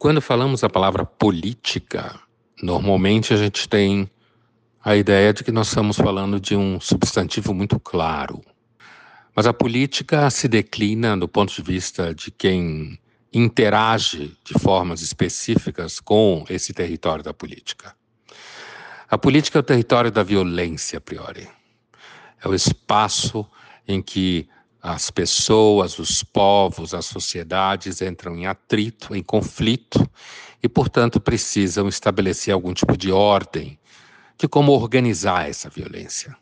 Quando falamos a palavra política, normalmente a gente tem a ideia de que nós estamos falando de um substantivo muito claro. Mas a política se declina do ponto de vista de quem interage de formas específicas com esse território da política. A política é o território da violência, a priori. É o espaço em que as pessoas, os povos, as sociedades entram em atrito, em conflito e, portanto, precisam estabelecer algum tipo de ordem de como organizar essa violência.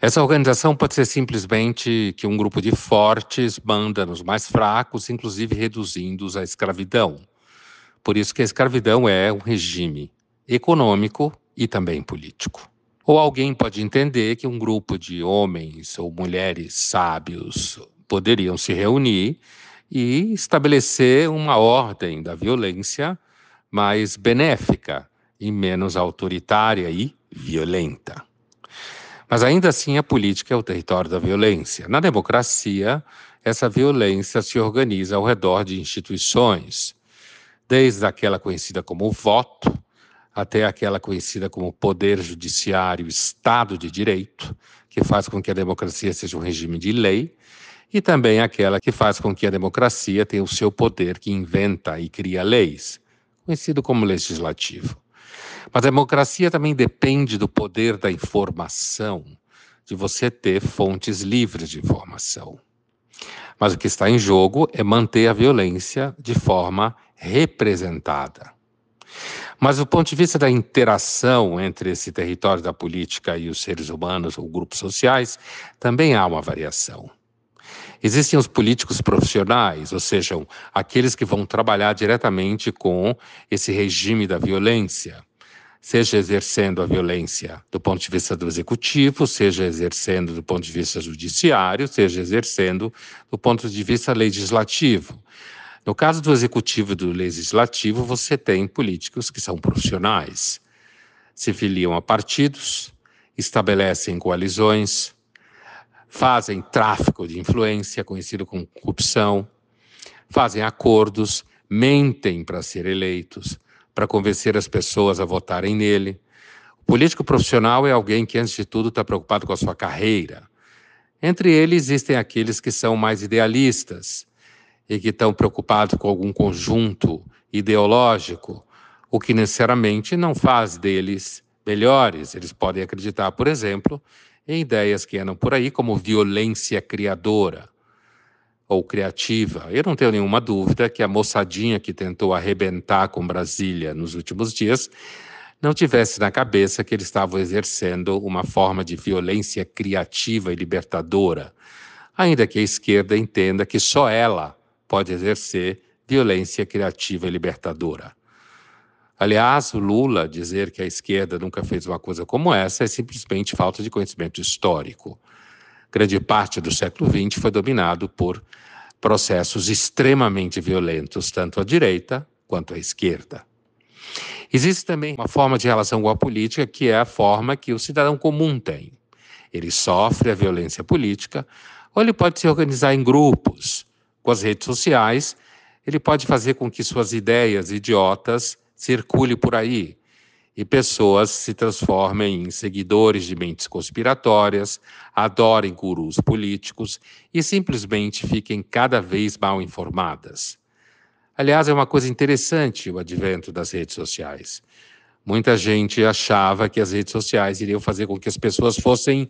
Essa organização pode ser simplesmente que um grupo de fortes manda nos mais fracos, inclusive reduzindo-os à escravidão. Por isso que a escravidão é um regime econômico e também político. Ou alguém pode entender que um grupo de homens ou mulheres sábios poderiam se reunir e estabelecer uma ordem da violência mais benéfica e menos autoritária e violenta. Mas ainda assim, a política é o território da violência. Na democracia, essa violência se organiza ao redor de instituições, desde aquela conhecida como voto, até aquela conhecida como poder judiciário, Estado de Direito, que faz com que a democracia seja um regime de lei, e também aquela que faz com que a democracia tenha o seu poder, que inventa e cria leis, conhecido como legislativo. Mas a democracia também depende do poder da informação, de você ter fontes livres de informação. Mas o que está em jogo é manter a violência de forma representada. Mas do ponto de vista da interação entre esse território da política e os seres humanos ou grupos sociais, também há uma variação. Existem os políticos profissionais, ou seja, aqueles que vão trabalhar diretamente com esse regime da violência seja exercendo a violência do ponto de vista do executivo, seja exercendo do ponto de vista judiciário, seja exercendo do ponto de vista legislativo. No caso do executivo e do legislativo, você tem políticos que são profissionais, se filiam a partidos, estabelecem coalizões, fazem tráfico de influência, conhecido como corrupção, fazem acordos, mentem para ser eleitos, para convencer as pessoas a votarem nele. O político profissional é alguém que, antes de tudo, está preocupado com a sua carreira. Entre eles existem aqueles que são mais idealistas e que estão preocupados com algum conjunto ideológico, o que necessariamente não faz deles melhores. Eles podem acreditar, por exemplo, em ideias que andam por aí como violência criadora ou criativa. Eu não tenho nenhuma dúvida que a moçadinha que tentou arrebentar com Brasília nos últimos dias não tivesse na cabeça que eles estavam exercendo uma forma de violência criativa e libertadora, ainda que a esquerda entenda que só ela pode exercer violência criativa e libertadora. Aliás, Lula dizer que a esquerda nunca fez uma coisa como essa é simplesmente falta de conhecimento histórico. Grande parte do século XX foi dominado por processos extremamente violentos, tanto à direita quanto à esquerda. Existe também uma forma de relação com a política que é a forma que o cidadão comum tem. Ele sofre a violência política, ou ele pode se organizar em grupos. Com as redes sociais, ele pode fazer com que suas ideias idiotas circulem por aí, e pessoas se transformem em seguidores de mentes conspiratórias, adorem gurus políticos e simplesmente fiquem cada vez mal informadas. Aliás, é uma coisa interessante o advento das redes sociais. Muita gente achava que as redes sociais iriam fazer com que as pessoas fossem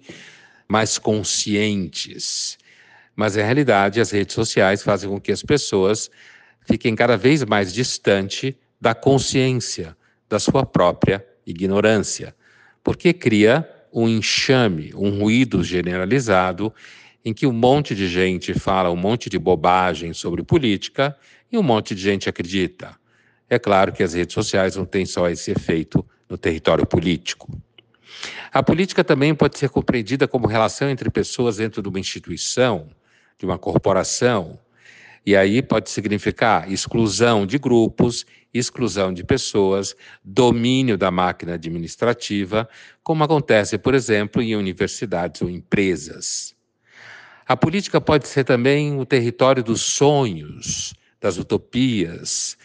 mais conscientes. Mas, na realidade, as redes sociais fazem com que as pessoas fiquem cada vez mais distante da consciência da sua própria ignorância, porque cria um enxame, um ruído generalizado em que um monte de gente fala um monte de bobagem sobre política e um monte de gente acredita. É claro que as redes sociais não têm só esse efeito no território político. A política também pode ser compreendida como relação entre pessoas dentro de uma instituição, de uma corporação, e aí pode significar exclusão de grupos, exclusão de pessoas, domínio da máquina administrativa, como acontece, por exemplo, em universidades ou empresas. A política pode ser também o território dos sonhos, das utopias,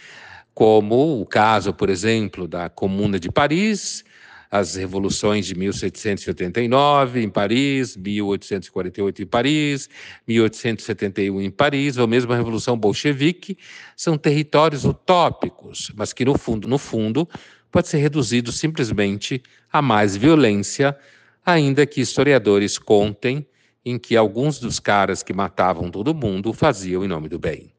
como o caso, por exemplo, da Comuna de Paris, as revoluções de 1789 em Paris, 1848 em Paris, 1871 em Paris, ou mesmo a Revolução Bolchevique, são territórios utópicos, mas que no fundo, no fundo, pode ser reduzido simplesmente a mais violência, ainda que historiadores contem em que alguns dos caras que matavam todo mundo faziam em nome do bem.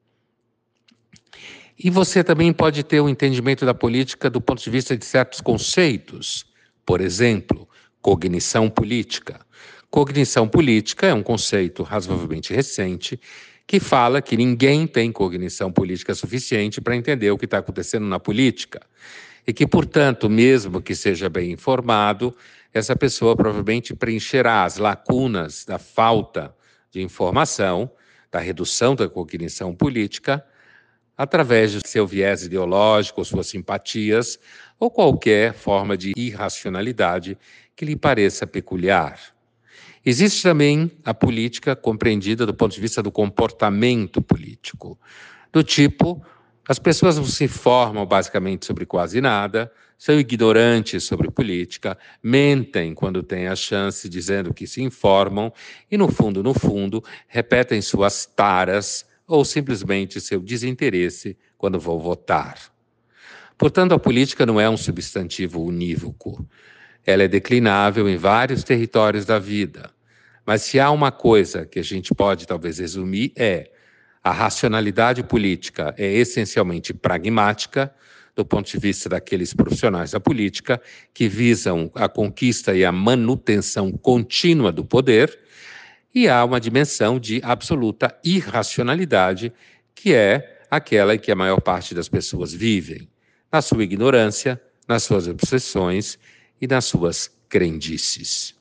E você também pode ter um entendimento da política do ponto de vista de certos conceitos. Por exemplo, cognição política. Cognição política é um conceito razoavelmente recente que fala que ninguém tem cognição política suficiente para entender o que está acontecendo na política. E que, portanto, mesmo que seja bem informado, essa pessoa provavelmente preencherá as lacunas da falta de informação, da redução da cognição política, através do seu viés ideológico, suas simpatias, ou qualquer forma de irracionalidade que lhe pareça peculiar. Existe também a política compreendida do ponto de vista do comportamento político, do tipo as pessoas não se informam basicamente sobre quase nada, são ignorantes sobre política, mentem quando têm a chance, dizendo que se informam, e no fundo, no fundo, repetem suas taras ou simplesmente seu desinteresse quando vão votar. Portanto, a política não é um substantivo unívoco. Ela é declinável em vários territórios da vida. Mas se há uma coisa que a gente pode talvez resumir é a racionalidade política é essencialmente pragmática, do ponto de vista daqueles profissionais da política que visam a conquista e a manutenção contínua do poder, e há uma dimensão de absoluta irracionalidade, que é aquela em que a maior parte das pessoas vivem na sua ignorância, nas suas obsessões e nas suas crendices.